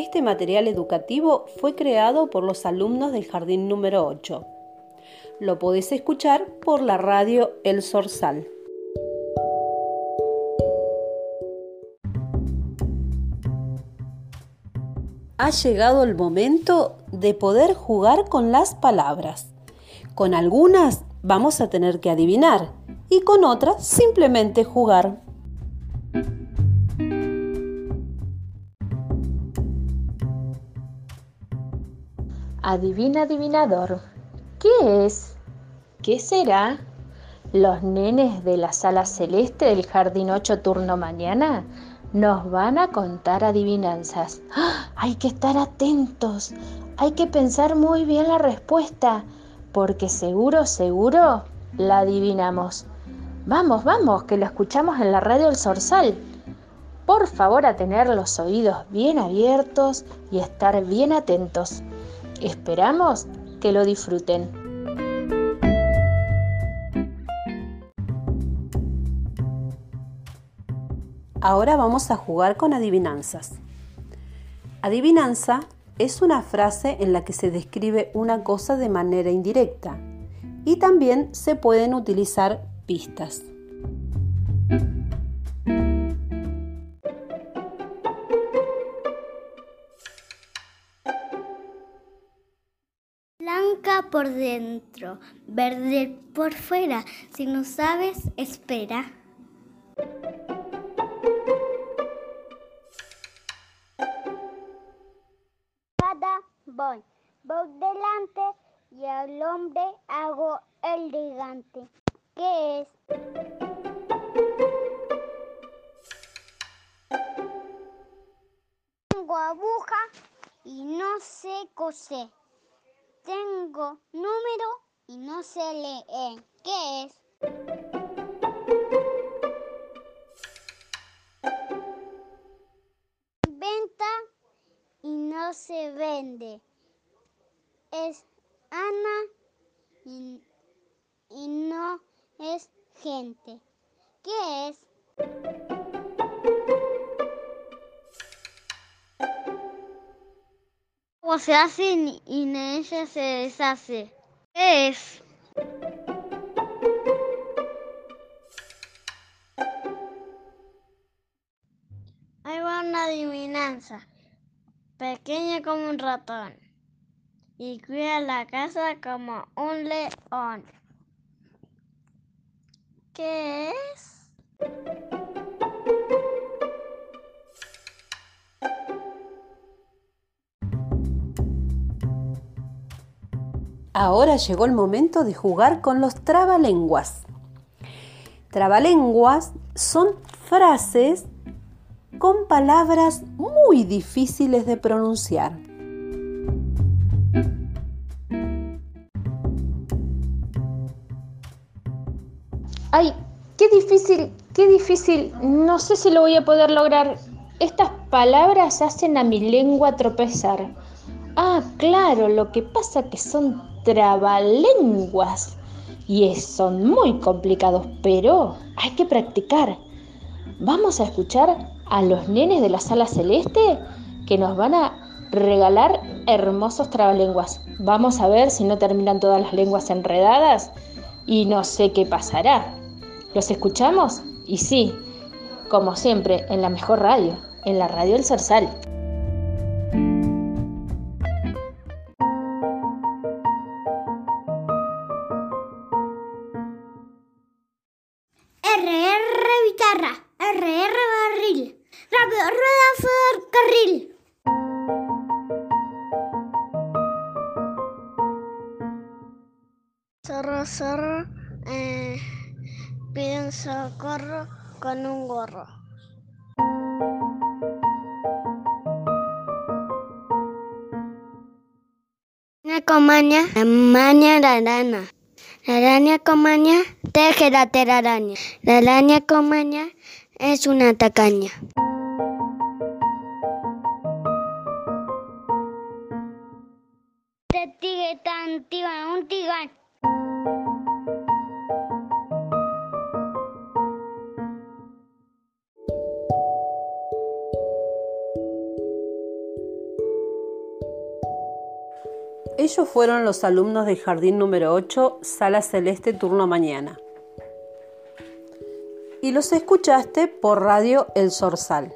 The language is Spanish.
Este material educativo fue creado por los alumnos del jardín número 8. Lo podés escuchar por la radio El Sorsal. Ha llegado el momento de poder jugar con las palabras. Con algunas vamos a tener que adivinar y con otras simplemente jugar. Adivina, adivinador, ¿qué es? ¿Qué será? Los nenes de la sala celeste del jardín 8 turno mañana nos van a contar adivinanzas. ¡Ah! Hay que estar atentos, hay que pensar muy bien la respuesta, porque seguro, seguro la adivinamos. Vamos, vamos, que lo escuchamos en la radio El Sorsal. Por favor, a tener los oídos bien abiertos y estar bien atentos. Esperamos que lo disfruten. Ahora vamos a jugar con adivinanzas. Adivinanza es una frase en la que se describe una cosa de manera indirecta y también se pueden utilizar pistas. Por dentro, verde por fuera. Si no sabes, espera. voy, voy delante y al hombre hago el gigante. ¿Qué es? Tengo aguja y no sé coser. Tengo número y no sé leer. ¿Qué es? Venta y no se vende. Es Ana y, y no es gente. ¿Qué es? O se hace y en ella se deshace. ¿Qué es? Va una adivinanza. Pequeña como un ratón. Y cuida la casa como un león. ¿Qué es? Ahora llegó el momento de jugar con los trabalenguas. Trabalenguas son frases con palabras muy difíciles de pronunciar. Ay, qué difícil, qué difícil. No sé si lo voy a poder lograr. Estas palabras hacen a mi lengua tropezar. Ah, claro, lo que pasa que son trabalenguas y son muy complicados, pero hay que practicar. Vamos a escuchar a los nenes de la sala celeste que nos van a regalar hermosos trabalenguas. Vamos a ver si no terminan todas las lenguas enredadas y no sé qué pasará. ¿Los escuchamos? Y sí, como siempre, en la mejor radio, en la radio El Zarzal. Guitarra, RR barril. Rápido, rueda ferrocarril. Zorro, zorro, eh, piden socorro con un gorro. Una comaña, la maña la. La araña comaña teje la telaraña. La araña comaña es una tacaña. Te tigre tan un tigán. Ellos fueron los alumnos del jardín número 8, sala celeste, turno mañana. Y los escuchaste por radio El Sorsal.